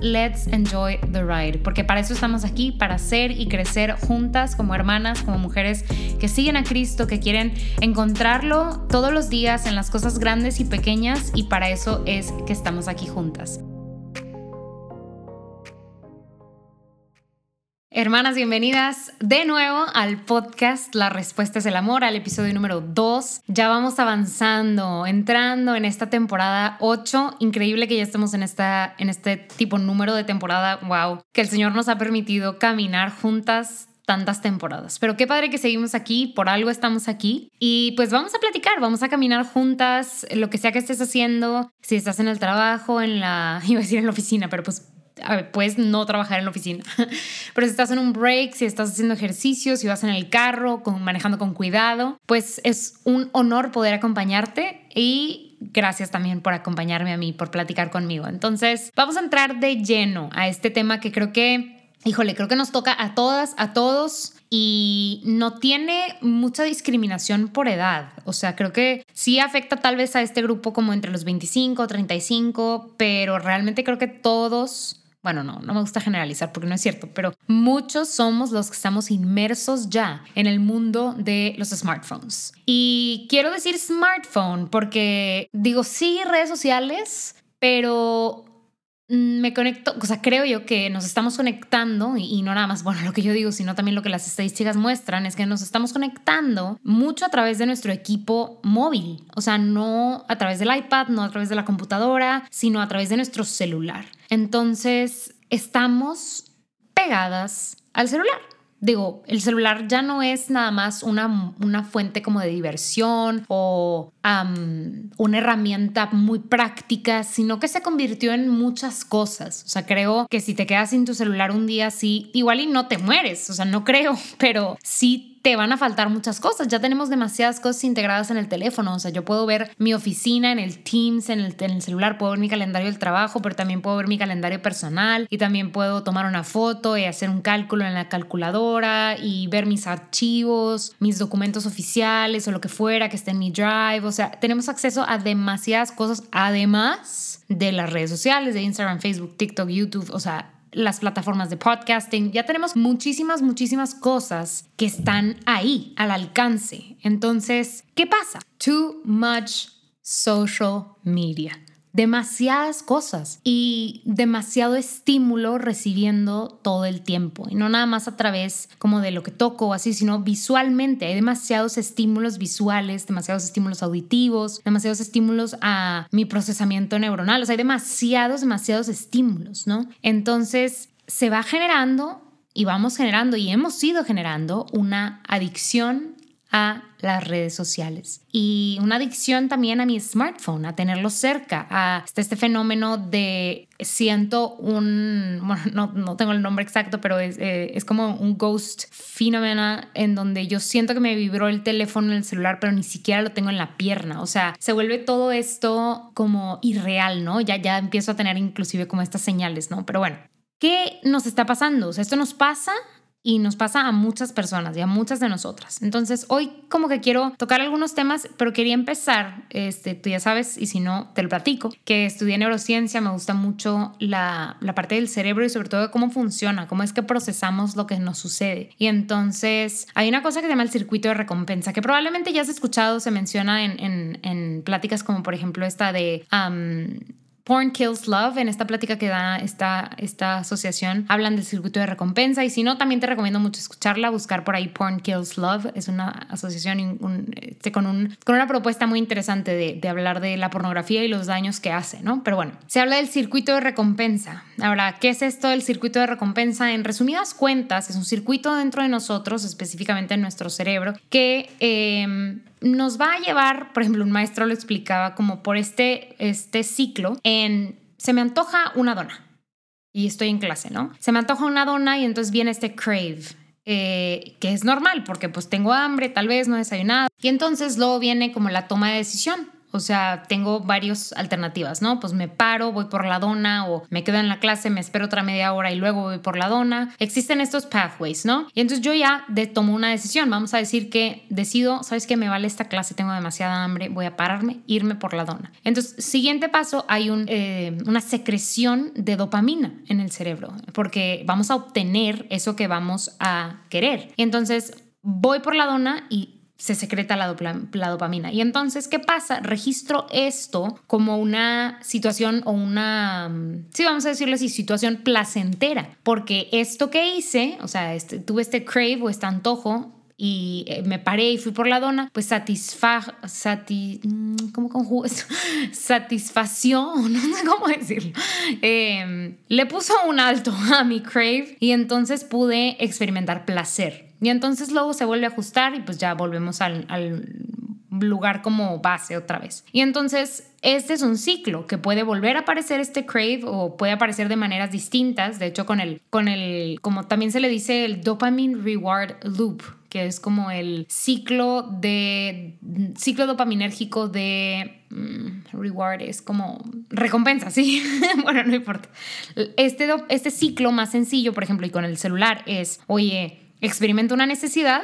let's enjoy the ride, porque para eso estamos aquí, para ser y crecer juntas como hermanas, como mujeres que siguen a Cristo, que quieren encontrarlo todos los días en las cosas grandes y pequeñas, y para eso es que estamos aquí juntas. Hermanas, bienvenidas de nuevo al podcast La Respuesta es el Amor, al episodio número 2. Ya vamos avanzando, entrando en esta temporada 8. Increíble que ya estemos en, esta, en este tipo número de temporada. Wow, que el Señor nos ha permitido caminar juntas tantas temporadas. Pero qué padre que seguimos aquí, por algo estamos aquí. Y pues vamos a platicar, vamos a caminar juntas, lo que sea que estés haciendo, si estás en el trabajo, en la, iba a decir en la oficina, pero pues puedes no trabajar en la oficina, pero si estás en un break, si estás haciendo ejercicio, si vas en el carro, con, manejando con cuidado, pues es un honor poder acompañarte y gracias también por acompañarme a mí, por platicar conmigo. Entonces, vamos a entrar de lleno a este tema que creo que, híjole, creo que nos toca a todas, a todos y no tiene mucha discriminación por edad. O sea, creo que sí afecta tal vez a este grupo como entre los 25, 35, pero realmente creo que todos bueno, no, no me gusta generalizar porque no es cierto, pero muchos somos los que estamos inmersos ya en el mundo de los smartphones. Y quiero decir smartphone porque digo, sí, redes sociales, pero me conecto, o sea, creo yo que nos estamos conectando y, no nada más, bueno, lo que yo digo, sino también lo que las estadísticas muestran es que nos estamos conectando mucho a través de nuestro equipo móvil, o sea, no a través del iPad, no a través de la computadora, sino a través de nuestro celular. Entonces, estamos pegadas al celular digo, el celular ya no es nada más una, una fuente como de diversión o una herramienta muy práctica, sino que se convirtió en muchas cosas. O sea, creo que si te quedas sin tu celular un día así, igual y no te mueres, o sea, no creo, pero sí te van a faltar muchas cosas. Ya tenemos demasiadas cosas integradas en el teléfono. O sea, yo puedo ver mi oficina en el Teams, en el, celular, puedo ver mi calendario del trabajo, pero también puedo ver mi calendario personal y también puedo tomar una foto y hacer un cálculo en la calculadora y ver mis archivos, mis documentos oficiales o lo que fuera que esté en mi drive. O sea, tenemos acceso a demasiadas cosas además de las redes sociales, de Instagram, Facebook, TikTok, YouTube. O sea, las plataformas de podcasting. Ya tenemos muchísimas, muchísimas cosas que están ahí, al alcance. Entonces, ¿qué pasa? Too much social media demasiadas cosas y demasiado estímulo recibiendo todo el tiempo. Y no nada más a través como de lo que toco o así, sino visualmente. Hay demasiados estímulos visuales, demasiados estímulos auditivos, demasiados estímulos a mi procesamiento neuronal. O sea, hay demasiados, demasiados estímulos, ¿no? Entonces se va generando y vamos generando y hemos ido generando una adicción a las redes sociales y una adicción también a mi smartphone, a tenerlo cerca, a este, este fenómeno de siento un, bueno, no, no tengo el nombre exacto, pero es, eh, es como un ghost fenómeno en donde yo siento que me vibró el teléfono en el celular, pero ni siquiera lo tengo en la pierna, o sea, se vuelve todo esto como irreal, ¿no? Ya, ya empiezo a tener inclusive como estas señales, ¿no? Pero bueno, ¿qué nos está pasando? O sea, esto nos pasa y nos pasa a muchas personas y a muchas de nosotras. Entonces, hoy como que quiero tocar algunos temas, pero quería empezar, este, tú ya sabes, y si no, te lo platico, que estudié neurociencia, me gusta mucho la, la parte del cerebro y sobre todo cómo funciona, cómo es que procesamos lo que nos sucede. Y entonces, hay una cosa que se llama el circuito de recompensa, que probablemente ya has escuchado, se menciona en, en, en pláticas como por ejemplo esta de Porn Kills Love, en esta plática que da esta, esta asociación, hablan del circuito de recompensa y si no, también te recomiendo mucho escucharla, buscar por ahí Porn Kills Love, es una asociación este, con, un, con una propuesta muy interesante de, de hablar de la pornografía y los daños que hace, ¿no? Pero bueno, se habla del circuito de recompensa. Ahora, ¿qué es esto del circuito de recompensa? En resumidas cuentas, es un circuito dentro de nosotros, específicamente en nuestro cerebro, que... Eh, nos va a llevar, por ejemplo, un maestro lo explicaba como por este, este ciclo en, se me antoja una dona y estoy en clase, ¿no? Se me antoja una dona y entonces viene este crave. Eh, que es normal porque pues tengo hambre, tal vez no desayunado. Y entonces luego viene como la toma de decisión. O sea, tengo varias alternativas, ¿no? Pues me paro, voy por la dona o me quedo en la clase, me espero otra media hora y luego voy por la dona. Existen estos pathways, ¿no? Y entonces yo ya de, tomo una decisión. Vamos a decir que decido, ¿sabes qué? Me vale esta clase, tengo demasiada hambre, voy a pararme, irme por la dona. Entonces, siguiente paso, hay eh, una secreción de dopamina en el cerebro porque vamos a obtener eso que vamos a querer. Y entonces voy por la dona y se secreta la, dopamina. Y entonces, ¿qué pasa? Registro esto como una situación o una, sí, vamos a decirlo así, situación placentera, porque esto que hice, o sea, este, tuve este crave o este antojo y eh, me paré y fui por la dona, pues satisfa, sati, mm, ¿cómo conjugo esto? Satisfacción, no sé cómo decirlo. Em, le puso un alto a mi crave y entonces pude experimentar placer. Y entonces luego se vuelve a ajustar y pues ya volvemos al, lugar como base otra vez. Y entonces este es un ciclo que puede volver a aparecer este crave o puede aparecer de maneras distintas. De hecho, con el, con el, como también se le dice el dopamine reward loop, que es como el ciclo de, ciclo dopaminérgico de mm, reward, es como recompensa, ¿sí? bueno, no importa. Este, este ciclo más sencillo, por ejemplo, y con el celular es, oye, experimento una necesidad,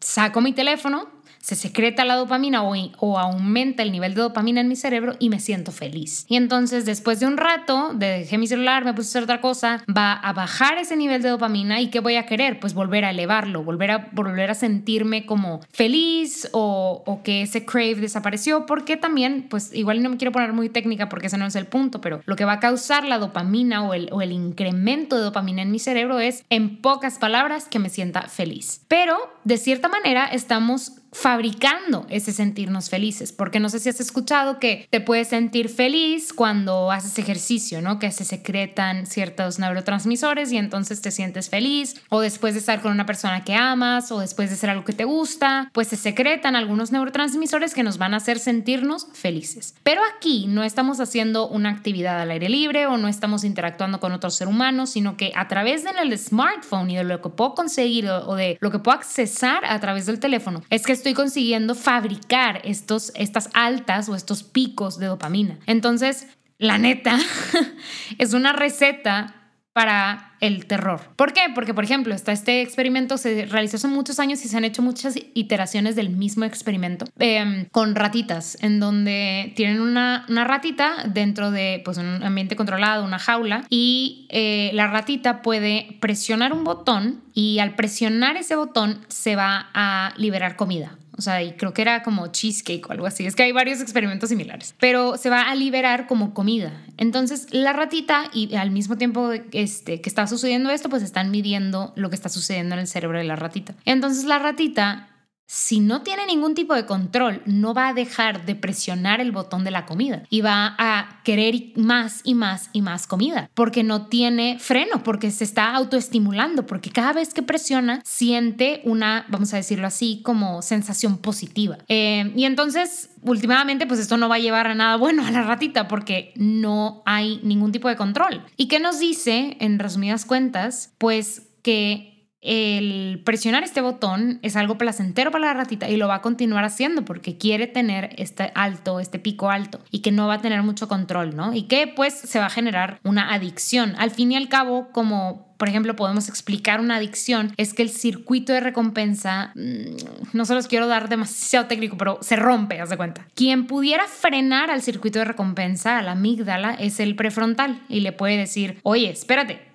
saco mi teléfono, se secreta la dopamina o, o, aumenta el nivel de dopamina en mi cerebro y me siento feliz. Y entonces después de un rato, dejé mi celular, me puse a hacer otra cosa, va a bajar ese nivel de dopamina y ¿qué voy a querer? Pues volver a elevarlo, volver a, volver a sentirme como feliz o, o que ese crave desapareció, porque también, pues igual no me quiero poner muy técnica porque ese no es el punto, pero lo que va a causar la dopamina o el, o el incremento de dopamina en mi cerebro es, en pocas palabras, que me sienta feliz. Pero de cierta manera estamos fabricando ese sentirnos felices, porque no sé si has escuchado que te puedes sentir feliz cuando haces ejercicio, ¿no? Que se secretan ciertos neurotransmisores y entonces te sientes feliz, o después de estar con una persona que amas, o después de hacer algo que te gusta, pues se secretan algunos neurotransmisores que nos van a hacer sentirnos felices. Pero aquí no estamos haciendo una actividad al aire libre o no estamos interactuando con otro ser humano, sino que a través del smartphone y de lo que puedo conseguir o de lo que puedo accesar a través del teléfono, es que estoy consiguiendo fabricar estos, estas altas o estos picos de dopamina. Entonces, la neta, es una receta para el terror. ¿Por qué? Porque, por ejemplo, está este experimento, se realizó hace muchos años y se han hecho muchas iteraciones del mismo experimento em, con ratitas, en donde tienen una, una, ratita dentro de pues, un ambiente controlado, una jaula, y eh, la ratita puede presionar un botón y al presionar ese botón se va a liberar comida. O sea, y creo que era como cheesecake o algo así. Es que hay varios experimentos similares. Pero se va a liberar como comida. Entonces, la ratita y al mismo tiempo este, que está sucediendo esto, pues están midiendo lo que está sucediendo en el cerebro de la ratita. Entonces, la ratita si no tiene ningún tipo de control, no va a dejar de presionar el botón de la comida y va a querer más y más y más comida porque no tiene freno, porque se está autoestimulando, porque cada vez que presiona siente una, vamos a decirlo así, como sensación positiva. Eh, y entonces, últimamente, pues esto no va a llevar a nada bueno a la ratita porque no hay ningún tipo de control. ¿Y qué nos dice, en resumidas cuentas? Pues que el presionar este botón es algo placentero para la ratita y lo va a continuar haciendo porque quiere tener este alto, este pico alto y que no va a tener mucho control, ¿no? Y que pues se va a generar una adicción. Al fin y al cabo, como por ejemplo, podemos explicar una adicción, es que el circuito de recompensa, mm, no se los quiero dar demasiado técnico, pero se rompe, haz de cuenta. Quien pudiera frenar al circuito de recompensa, a la amígdala, es el prefrontal y le puede decir, oye, espérate,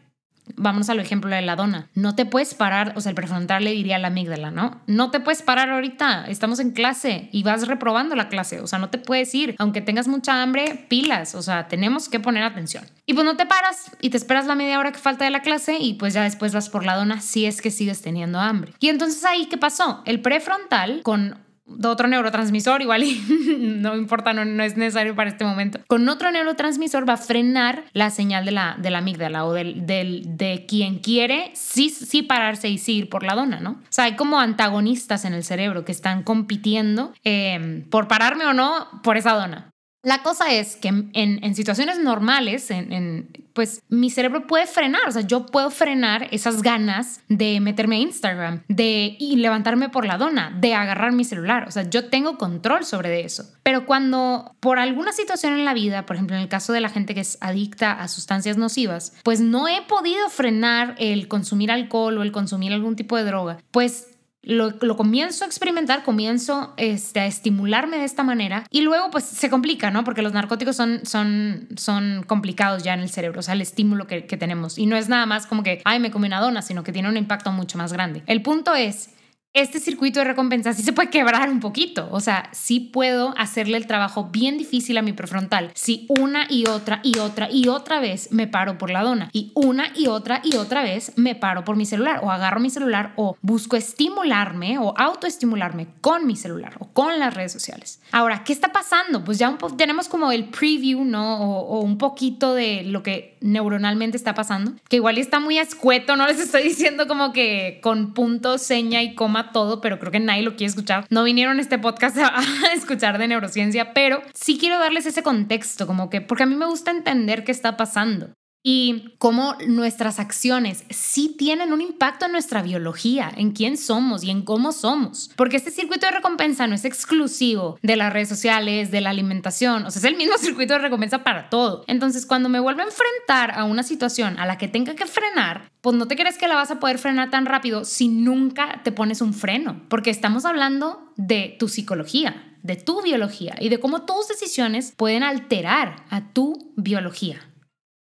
Vámonos al ejemplo de la dona. No te puedes parar, o sea, el prefrontal le diría a la amígdala, ¿no? No te puedes parar ahorita, estamos en clase y vas reprobando la clase, o sea, no te puedes ir, aunque tengas mucha hambre, pilas, o sea, tenemos que poner atención. Y pues no te paras y te esperas la media hora que falta de la clase y pues ya después vas por la dona si es que sigues teniendo hambre. Y entonces ahí, ¿qué pasó? El prefrontal con de otro neurotransmisor, igual y no importa, no, no, es necesario para este momento. Con otro neurotransmisor va a frenar la señal de la, de la amígdala o del, del, de quien quiere sí, sí pararse y sí ir por la dona, ¿no? O sea, hay como antagonistas en el cerebro que están compitiendo eh, por pararme o no por esa dona. La cosa es que en, situaciones normales, en, pues mi cerebro puede frenar, o sea, yo puedo frenar esas ganas de meterme a Instagram, de y levantarme por la dona, de agarrar mi celular, o sea, yo tengo control sobre eso. Pero cuando por alguna situación en la vida, por ejemplo en el caso de la gente que es adicta a sustancias nocivas, pues no he podido frenar el consumir alcohol o el consumir algún tipo de droga, pues lo, comienzo a experimentar, comienzo este, a estimularme de esta manera y luego pues se complica, ¿no? Porque los narcóticos son, son, son complicados ya en el cerebro, o sea, el estímulo que, que tenemos. Y no es nada más como que, ay, me comí una dona, sino que tiene un impacto mucho más grande. El punto es este circuito de recompensa sí se puede quebrar un poquito. O sea, sí puedo hacerle el trabajo bien difícil a mi prefrontal si una y otra y otra y otra vez me paro por la dona y una y otra y otra vez me paro por mi celular o agarro mi celular o busco estimularme o autoestimularme con mi celular o con las redes sociales. Ahora, ¿qué está pasando? Pues ya tenemos como el preview, ¿no? O, o, un poquito de lo que neuronalmente está pasando, que igual está muy escueto, no les estoy diciendo como que con punto, seña y coma todo, pero creo que nadie lo quiere escuchar. No vinieron a este podcast a, escuchar de neurociencia, pero sí quiero darles ese contexto, como que, porque a mí me gusta entender qué está pasando y cómo nuestras acciones sí tienen un impacto en nuestra biología, en quién somos y en cómo somos. Porque este circuito de recompensa no es exclusivo de las redes sociales, de la alimentación, o sea, es el mismo circuito de recompensa para todo. Entonces, cuando me vuelvo a enfrentar a una situación a la que tenga que frenar, pues no te crees que la vas a poder frenar tan rápido si nunca te pones un freno, porque estamos hablando de tu psicología de tu biología y de cómo tus decisiones pueden alterar a tu biología.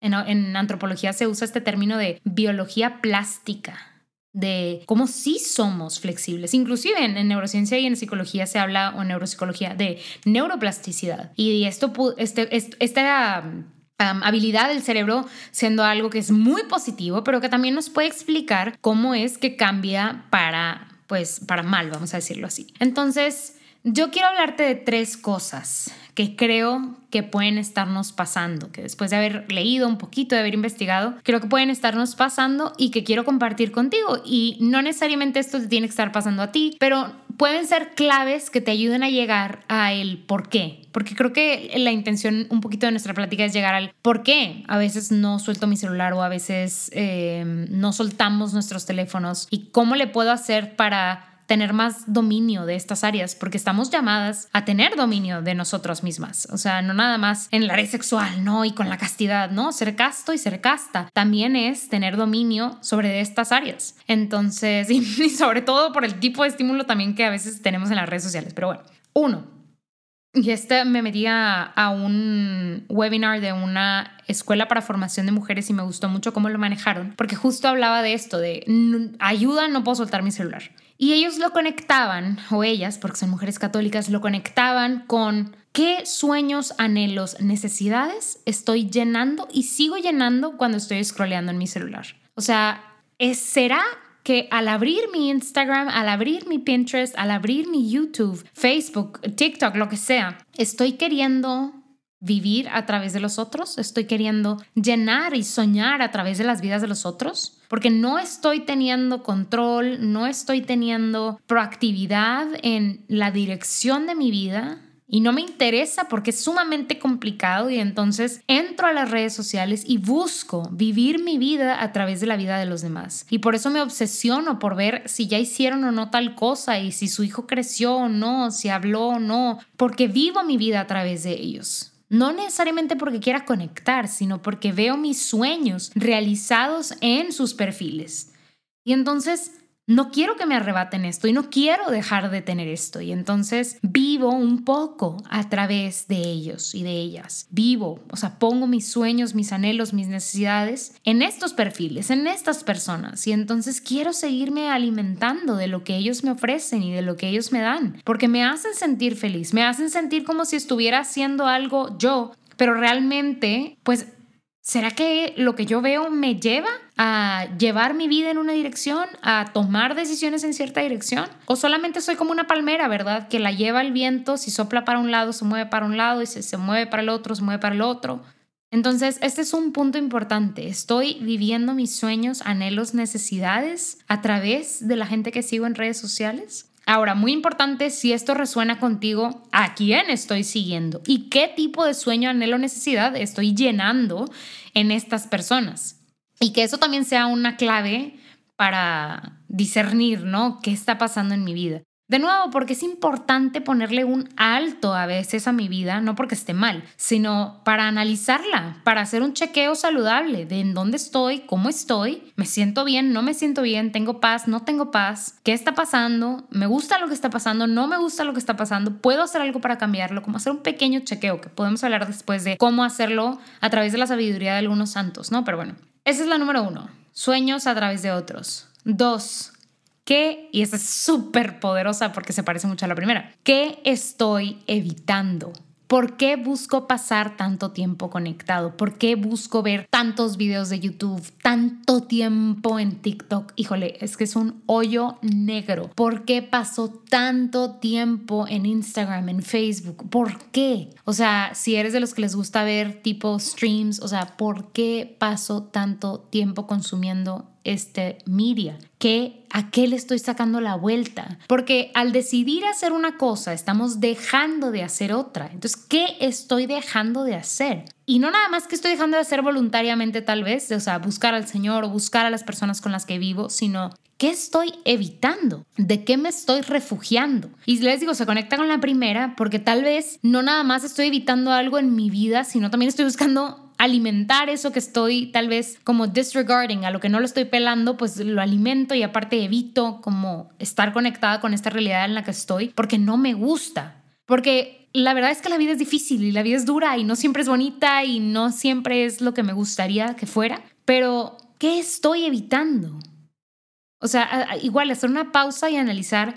En, antropología se usa este término de biología plástica de cómo sí somos flexibles. Inclusive en, neurociencia y en psicología se habla, o en neuropsicología, de neuroplasticidad. Y esto, este, esta habilidad del cerebro siendo algo que es muy positivo, pero que también nos puede explicar cómo es que cambia para, pues, para mal, vamos a decirlo así. Entonces, yo quiero hablarte de tres cosas que creo que pueden estarnos pasando, que después de haber leído un poquito, de haber investigado, creo que pueden estarnos pasando y que quiero compartir contigo. Y no necesariamente esto te tiene que estar pasando a ti, pero pueden ser claves que te ayuden a llegar a el por qué. Porque creo que la intención un poquito de nuestra plática es llegar al por qué. A veces no suelto mi celular o a veces eh, no soltamos nuestros teléfonos y cómo le puedo hacer para tener más dominio de estas áreas, porque estamos llamadas a tener dominio de nosotras mismas. O sea, no nada más en la área sexual, ¿no? Y con la castidad, ¿no? Ser casto y ser casta también es tener dominio sobre estas áreas. Entonces, y, sobre todo por el tipo de estímulo también que a veces tenemos en las redes sociales. Pero bueno, uno, y este me metía a un webinar de una escuela para formación de mujeres y me gustó mucho cómo lo manejaron, porque justo hablaba de esto, de ayuda, no puedo soltar mi celular. Y ellos lo conectaban, o ellas, porque son mujeres católicas, lo conectaban con qué sueños, anhelos, necesidades estoy llenando y sigo llenando cuando estoy scrolleando en mi celular. O sea, ¿será que al abrir mi Instagram, al abrir mi Pinterest, al abrir mi YouTube, Facebook, TikTok, lo que sea, estoy queriendo vivir a través de los otros, estoy queriendo llenar y soñar a través de las vidas de los otros, porque no estoy teniendo control, no estoy teniendo proactividad en la dirección de mi vida, y no me interesa porque es sumamente complicado y entonces entro a las redes sociales y busco vivir mi vida a través de la vida de los demás. Y por eso me obsesiono por ver si ya hicieron o no tal cosa y si su hijo creció o no, si habló o no, porque vivo mi vida a través de ellos. No necesariamente porque quiera conectar, sino porque veo mis sueños realizados en sus perfiles. Y entonces no quiero que me arrebaten esto y no quiero dejar de tener esto. Y entonces vivo un poco a través de ellos y de ellas. Vivo, o sea, pongo mis sueños, mis anhelos, mis necesidades en estos perfiles, en estas personas. Y entonces quiero seguirme alimentando de lo que ellos me ofrecen y de lo que ellos me dan, porque me hacen sentir feliz, me hacen sentir como si estuviera haciendo algo yo, pero realmente, pues ¿Será que lo que yo veo me lleva a llevar mi vida en una dirección, a tomar decisiones en cierta dirección? ¿O solamente soy como una palmera, verdad? Que la lleva el viento, si sopla para un lado, se mueve para un lado y si se mueve para el otro, se mueve para el otro. Entonces, este es un punto importante. Estoy viviendo mis sueños, anhelos, necesidades a través de la gente que sigo en redes sociales. Ahora, muy importante, si esto resuena contigo, ¿a quién estoy siguiendo? ¿Y qué tipo de sueño, anhelo, necesidad estoy llenando en estas personas? Y que eso también sea una clave para discernir, ¿no? ¿Qué está pasando en mi vida? De nuevo, porque es importante ponerle un alto a veces a mi vida, no porque esté mal, sino para analizarla, para hacer un chequeo saludable de en dónde estoy, cómo estoy, me siento bien, no me siento bien, tengo paz, no tengo paz, qué está pasando, me gusta lo que está pasando, no me gusta lo que está pasando, puedo hacer algo para cambiarlo, como hacer un pequeño chequeo que podemos hablar después de cómo hacerlo a través de la sabiduría de algunos santos, ¿no? Pero bueno, esa es la número uno, sueños a través de otros. Dos, ¿Qué? Y esta es súper poderosa porque se parece mucho a la primera. ¿Qué estoy evitando? ¿Por qué busco pasar tanto tiempo conectado? ¿Por qué busco ver tantos videos de YouTube, tanto tiempo en TikTok? Híjole, es que es un hoyo negro. ¿Por qué paso tanto tiempo en Instagram, en Facebook? ¿Por qué? O sea, si eres de los que les gusta ver tipo streams, o sea, ¿por qué paso tanto tiempo consumiendo este media? ¿Qué, ¿A qué le estoy sacando la vuelta? Porque al decidir hacer una cosa, estamos dejando de hacer otra. Entonces, ¿qué estoy dejando de hacer? Y no nada más que estoy dejando de hacer voluntariamente tal vez, o sea, buscar al Señor o buscar a las personas con las que vivo, sino ¿Qué estoy evitando? ¿De qué me estoy refugiando? Y les digo, se conecta con la primera porque tal vez no nada más estoy evitando algo en mi vida, sino también estoy buscando alimentar eso que estoy tal vez como disregarding, a lo que no lo estoy pelando, pues lo alimento y aparte evito como estar conectada con esta realidad en la que estoy porque no me gusta. Porque la verdad es que la vida es difícil y la vida es dura y no siempre es bonita y no siempre es lo que me gustaría que fuera. Pero, ¿qué estoy evitando? O sea, igual hacer una pausa y analizar,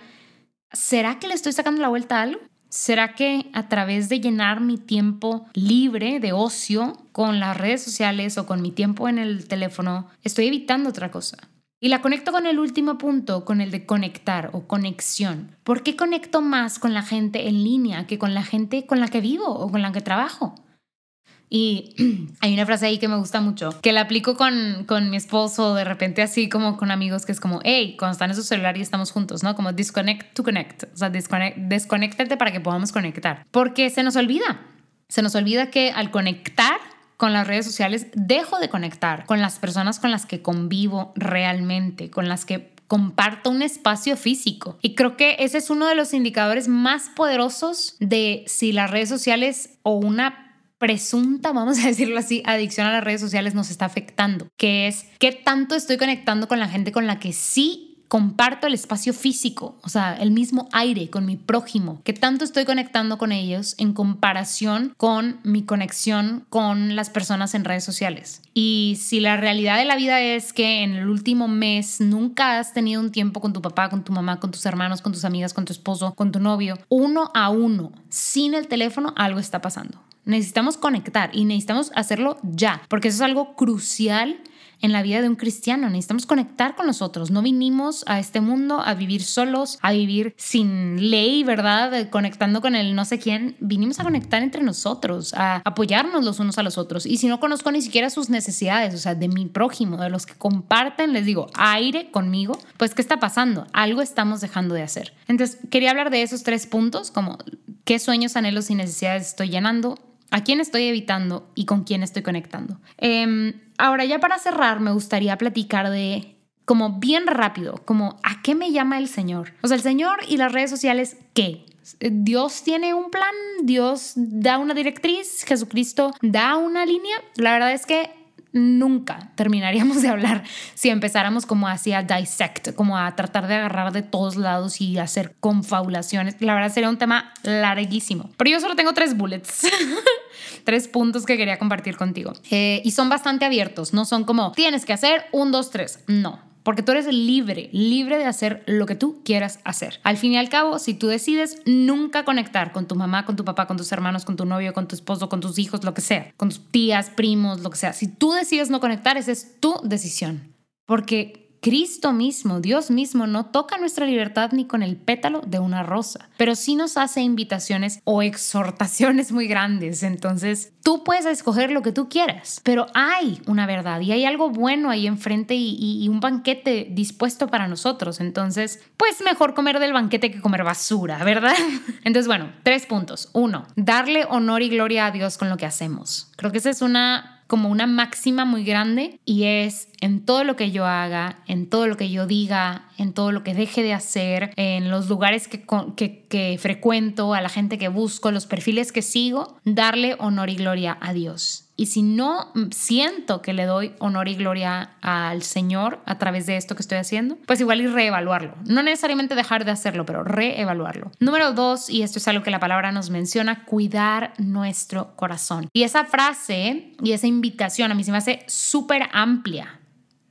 ¿será que le estoy sacando la vuelta a algo? ¿Será que a través de llenar mi tiempo libre de ocio con las redes sociales o con mi tiempo en el teléfono, estoy evitando otra cosa? Y la conecto con el último punto, con el de conectar o conexión. ¿Por qué conecto más con la gente en línea que con la gente con la que vivo o con la que trabajo? Y hay una frase ahí que me gusta mucho, que la aplico con, con mi esposo de repente así como con amigos, que es como, hey, cuando están en su celular y estamos juntos, ¿no? Como disconnect to connect, o sea, desconéctate para que podamos conectar, porque se nos olvida, se nos olvida que al conectar con las redes sociales, dejo de conectar con las personas con las que convivo realmente, con las que comparto un espacio físico. Y creo que ese es uno de los indicadores más poderosos de si las redes sociales o una presunta, vamos a decirlo así, adicción a las redes sociales nos está afectando, que es qué tanto estoy conectando con la gente con la que sí comparto el espacio físico, o sea, el mismo aire con mi prójimo, qué tanto estoy conectando con ellos en comparación con mi conexión con las personas en redes sociales. Y si la realidad de la vida es que en el último mes nunca has tenido un tiempo con tu papá, con tu mamá, con tus hermanos, con tus amigas, con tu esposo, con tu novio, uno a uno, sin el teléfono, algo está pasando. Necesitamos conectar y necesitamos hacerlo ya, porque eso es algo crucial en la vida de un cristiano. Necesitamos conectar con nosotros. No vinimos a este mundo a vivir solos, a vivir sin ley, ¿verdad? Conectando con el no sé quién. Vinimos a conectar entre nosotros, a apoyarnos los unos a los otros. Y si no conozco ni siquiera sus necesidades, o sea, de mi prójimo, de los que comparten, les digo, aire conmigo, pues ¿qué está pasando? Algo estamos dejando de hacer. Entonces, quería hablar de esos tres puntos, como qué sueños, anhelos y necesidades estoy llenando, a quién estoy evitando y con quién estoy conectando. Em, ahora ya para cerrar me gustaría platicar de como bien rápido, como a qué me llama el Señor. O sea, el Señor y las redes sociales, ¿qué? Dios tiene un plan, Dios da una directriz, Jesucristo da una línea. La verdad es que nunca terminaríamos de hablar si empezáramos como así a dissect, como a tratar de agarrar de todos lados y hacer confabulaciones. La verdad sería un tema larguísimo. Pero yo solo tengo tres bullets. tres puntos que quería compartir contigo. Eh, y son bastante abiertos, no son como tienes que hacer un, dos, tres. No, porque tú eres libre, libre de hacer lo que tú quieras hacer. Al fin y al cabo, si tú decides nunca conectar con tu mamá, con tu papá, con tus hermanos, con tu novio, con tu esposo, con tus hijos, lo que sea, con tus tías, primos, lo que sea, si tú decides no conectar, esa es tu decisión. Porque Cristo mismo, Dios mismo, no toca nuestra libertad ni con el pétalo de una rosa, pero sí nos hace invitaciones o exhortaciones muy grandes. Entonces, tú puedes escoger lo que tú quieras, pero hay una verdad y hay algo bueno ahí enfrente y, un banquete dispuesto para nosotros. Entonces, pues mejor comer del banquete que comer basura, ¿verdad? Entonces, bueno, tres puntos. Uno, darle honor y gloria a Dios con lo que hacemos. Creo que esa es una como una máxima muy grande y es en todo lo que yo haga, en todo lo que yo diga, en todo lo que deje de hacer, en los lugares que, que, que frecuento, a la gente que busco, los perfiles que sigo, darle honor y gloria a Dios. Y si no siento que le doy honor y gloria al Señor a través de esto que estoy haciendo, pues igual y reevaluarlo. No necesariamente dejar de hacerlo, pero reevaluarlo. Número dos, y esto es algo que la palabra nos menciona, cuidar nuestro corazón. Y esa frase y esa invitación a mí se me hace súper amplia.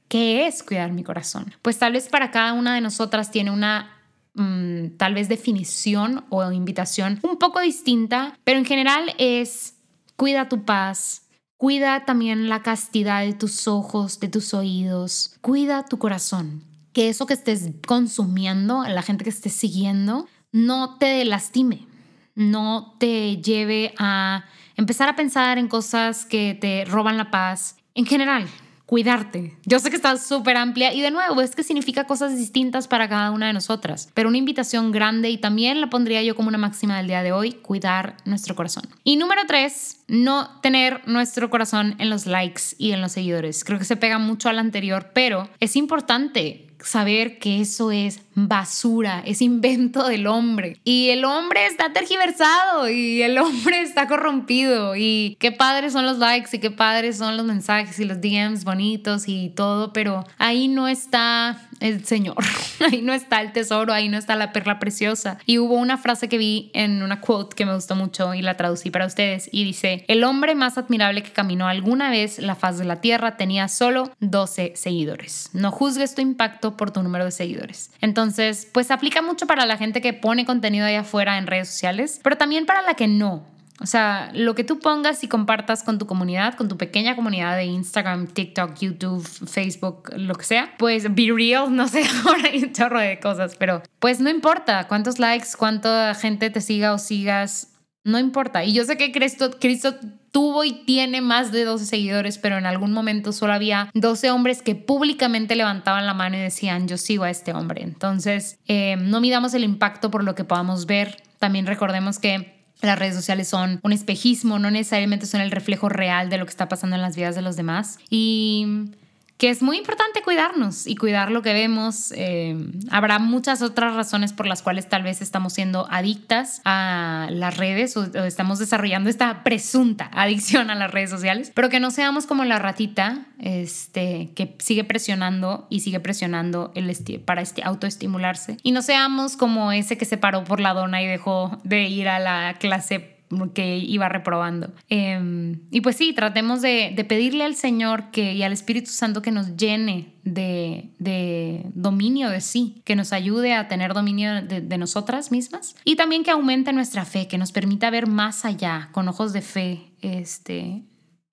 ¿Qué es cuidar mi corazón? Pues tal vez para cada una de nosotras tiene una mm, tal vez definición o invitación un poco distinta, pero en general es cuida tu paz, Cuida también la castidad de tus ojos, de tus oídos. Cuida tu corazón. Que eso que estés consumiendo, la gente que estés siguiendo, no te lastime, no te lleve a empezar a pensar en cosas que te roban la paz. En general, cuidarte. Yo sé que está súper amplia y de nuevo es que significa cosas distintas para cada una de nosotras, pero una invitación grande y también la pondría yo como una máxima del día de hoy, cuidar nuestro corazón. Y número tres, no tener nuestro corazón en los likes y en los seguidores. Creo que se pega mucho al anterior, pero es importante saber que eso es basura, es invento del hombre. Y el hombre está tergiversado y el hombre está corrompido. Y qué padres son los likes y qué padres son los mensajes y los DMs bonitos y todo, pero ahí no está el Señor, ahí no está el tesoro, ahí no está la perla preciosa. Y hubo una frase que vi en una quote que me gustó mucho y la traducí para ustedes y dice, el hombre más admirable que caminó alguna vez la faz de la tierra tenía solo 12 seguidores. No juzgues tu impacto por tu número de seguidores. Entonces, pues aplica mucho para la gente que pone contenido ahí afuera en redes sociales, pero también para la que no. O sea, lo que tú pongas y compartas con tu comunidad, con tu pequeña comunidad de Instagram, TikTok, YouTube, Facebook, lo que sea, pues be real, no sé, ahora hay un chorro de cosas, pero pues no importa cuántos likes, cuánta gente te siga o sigas, no importa. Y yo sé que Cristo, Cristo tuvo y tiene más de 12 seguidores, pero en algún momento solo había 12 hombres que públicamente levantaban la mano y decían, yo sigo a este hombre. Entonces, eh, no midamos el impacto por lo que podamos ver. También recordemos que las redes sociales son un espejismo, no necesariamente son el reflejo real de lo que está pasando en las vidas de los demás. Y que es muy importante cuidarnos y cuidar lo que vemos. Eh, habrá muchas otras razones por las cuales tal vez estamos siendo adictas a las redes o, estamos desarrollando esta presunta adicción a las redes sociales, pero que no seamos como la ratita este, que sigue presionando y sigue presionando el para autoestimularse y no seamos como ese que se paró por la dona y dejó de ir a la clase que iba reprobando. Em, y pues sí, tratemos de, pedirle al Señor que, y al Espíritu Santo que nos llene de, dominio de sí, que nos ayude a tener dominio de, nosotras mismas y también que aumente nuestra fe, que nos permita ver más allá, con ojos de fe, este,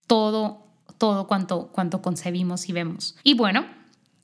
todo, todo cuanto, cuanto concebimos y vemos. Y bueno,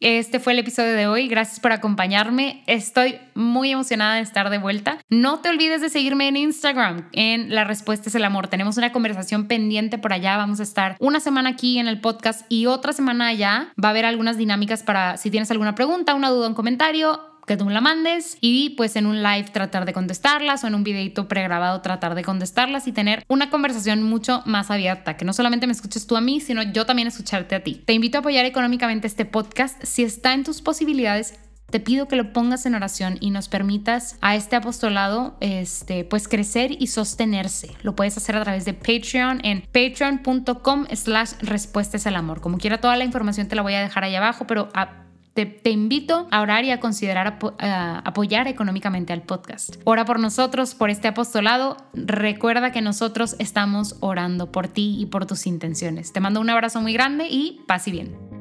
este fue el episodio de hoy. Gracias por acompañarme. Estoy muy emocionada de estar de vuelta. No te olvides de seguirme en Instagram, en La Respuesta es el Amor. Tenemos una conversación pendiente por allá. Vamos a estar una semana aquí en el podcast y otra semana allá. Va a haber algunas dinámicas para si tienes alguna pregunta, una duda, un comentario que tú me la mandes y pues en un live tratar de contestarlas o en un videito pregrabado tratar de contestarlas y tener una conversación mucho más abierta, que no solamente me escuches tú a mí, sino yo también escucharte a ti. Te invito a apoyar económicamente este podcast si está en tus posibilidades te pido que lo pongas en oración y nos permitas a este apostolado este, pues crecer y sostenerse. Lo puedes hacer a través de Patreon en patreon.com slash respuestas al amor. Como quiera, toda la información te la voy a dejar ahí abajo, pero te, invito a orar y a considerar apoyar económicamente al podcast. Ora por nosotros, por este apostolado. Recuerda que nosotros estamos orando por ti y por tus intenciones. Te mando un abrazo muy grande y paz y bien.